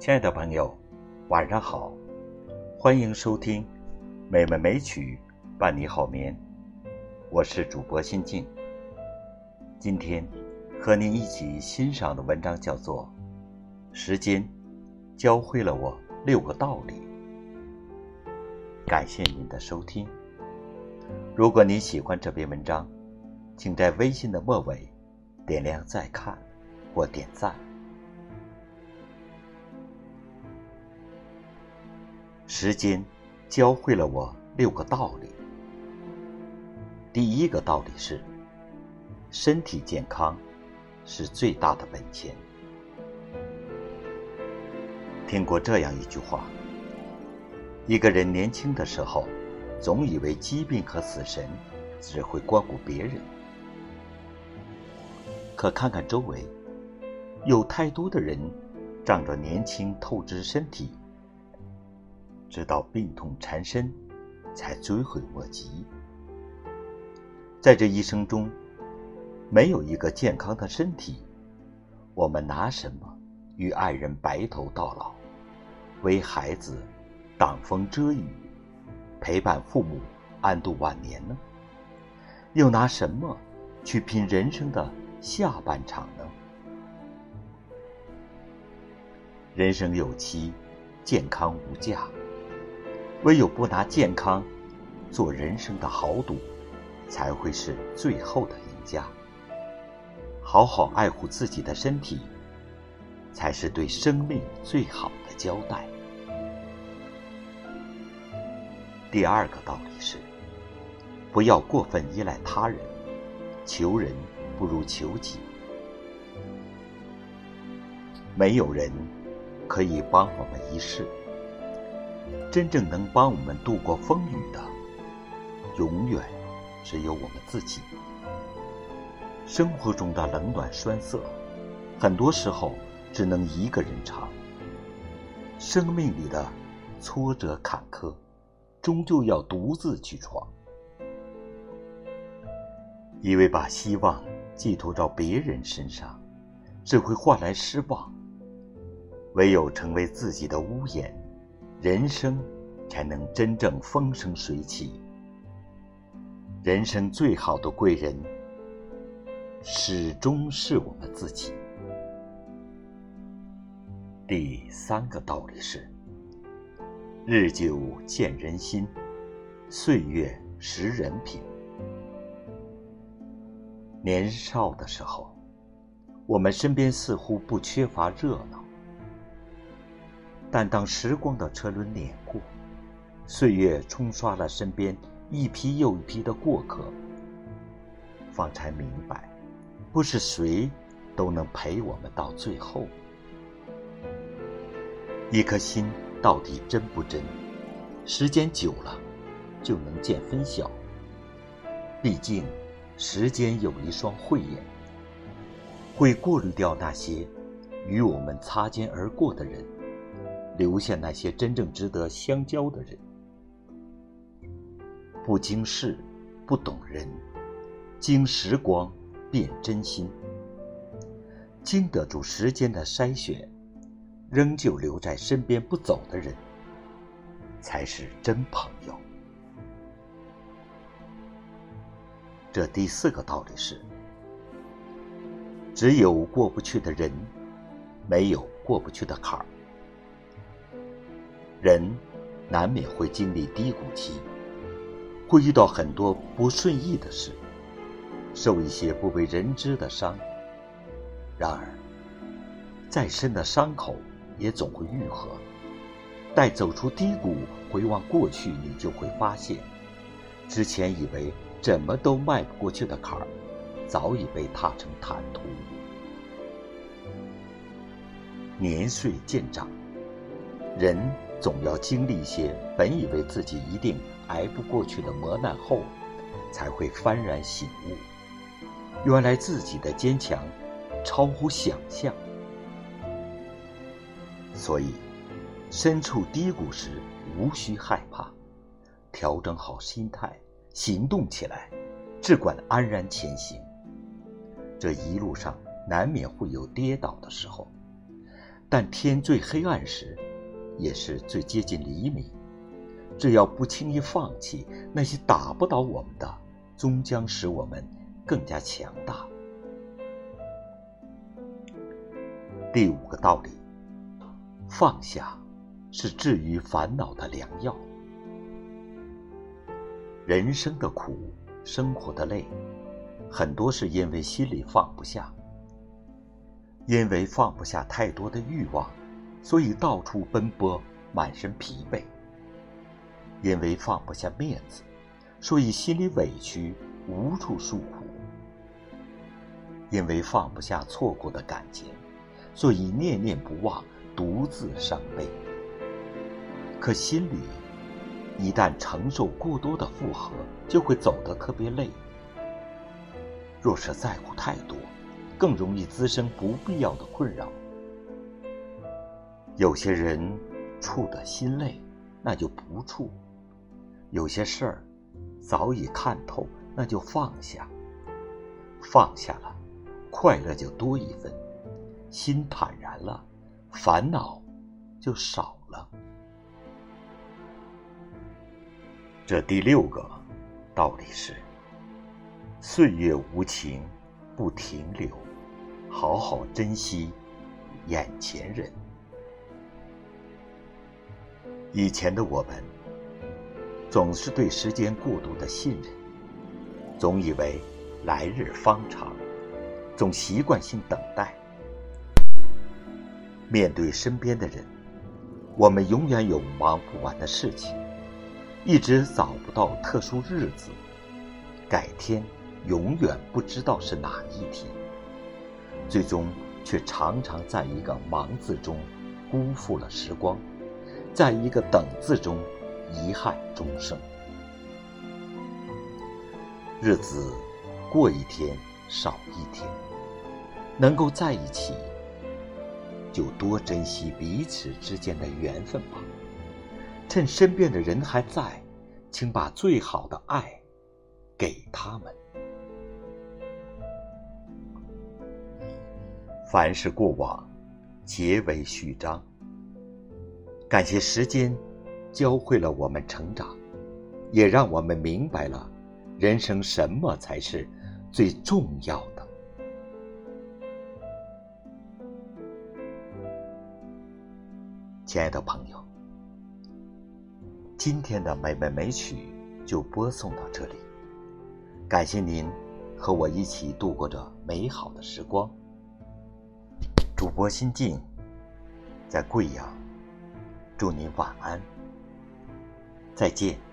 亲爱的朋友，晚上好，欢迎收听《美美美曲伴你好眠》，我是主播心静。今天和您一起欣赏的文章叫做《时间教会了我六个道理》。感谢您的收听。如果您喜欢这篇文章，请在微信的末尾点亮再看或点赞。时间教会了我六个道理。第一个道理是：身体健康是最大的本钱。听过这样一句话：一个人年轻的时候，总以为疾病和死神只会光顾别人，可看看周围，有太多的人仗着年轻透支身体。直到病痛缠身，才追悔莫及。在这一生中，没有一个健康的身体，我们拿什么与爱人白头到老，为孩子挡风遮雨，陪伴父母安度晚年呢？又拿什么去拼人生的下半场呢？人生有期，健康无价。唯有不拿健康做人生的豪赌，才会是最后的赢家。好好爱护自己的身体，才是对生命最好的交代。第二个道理是，不要过分依赖他人，求人不如求己。没有人可以帮我们一世。真正能帮我们度过风雨的，永远只有我们自己。生活中的冷暖酸涩，很多时候只能一个人尝。生命里的挫折坎坷，终究要独自去闯。以为把希望寄托到别人身上，只会换来失望。唯有成为自己的屋檐。人生才能真正风生水起。人生最好的贵人，始终是我们自己。第三个道理是：日久见人心，岁月识人品。年少的时候，我们身边似乎不缺乏热闹。但当时光的车轮碾过，岁月冲刷了身边一批又一批的过客，方才明白，不是谁都能陪我们到最后。一颗心到底真不真？时间久了，就能见分晓。毕竟，时间有一双慧眼，会过滤掉那些与我们擦肩而过的人。留下那些真正值得相交的人，不经事，不懂人，经时光变真心。经得住时间的筛选，仍旧留在身边不走的人，才是真朋友。这第四个道理是：只有过不去的人，没有过不去的坎儿。人难免会经历低谷期，会遇到很多不顺意的事，受一些不为人知的伤。然而，再深的伤口也总会愈合。待走出低谷，回望过去，你就会发现，之前以为怎么都迈不过去的坎儿，早已被踏成坦途。年岁渐长，人。总要经历一些本以为自己一定挨不过去的磨难后，才会幡然醒悟，原来自己的坚强超乎想象。所以，身处低谷时无需害怕，调整好心态，行动起来，只管安然前行。这一路上难免会有跌倒的时候，但天最黑暗时，也是最接近黎明。只要不轻易放弃，那些打不倒我们的，终将使我们更加强大。第五个道理：放下是治愈烦恼的良药。人生的苦，生活的累，很多是因为心里放不下。因为放不下太多的欲望，所以到处奔波，满身疲惫。因为放不下面子，所以心里委屈，无处诉苦。因为放不下错过的感情，所以念念不忘，独自伤悲。可心里一旦承受过多的负荷，就会走得特别累。若是在乎太多，更容易滋生不必要的困扰。有些人处的心累，那就不处；有些事儿早已看透，那就放下。放下了，快乐就多一分；心坦然了，烦恼就少了。这第六个道理是：岁月无情，不停留。好好珍惜眼前人。以前的我们，总是对时间过度的信任，总以为来日方长，总习惯性等待。面对身边的人，我们永远有忙不完的事情，一直找不到特殊日子，改天永远不知道是哪一天。最终却常常在一个“忙”字中辜负了时光，在一个“等”字中遗憾终生。日子过一天少一天，能够在一起，就多珍惜彼此之间的缘分吧。趁身边的人还在，请把最好的爱给他们。凡是过往，皆为序章。感谢时间，教会了我们成长，也让我们明白了人生什么才是最重要的。亲爱的朋友，今天的美美美曲就播送到这里，感谢您和我一起度过这美好的时光。主播心静，在贵阳，祝您晚安，再见。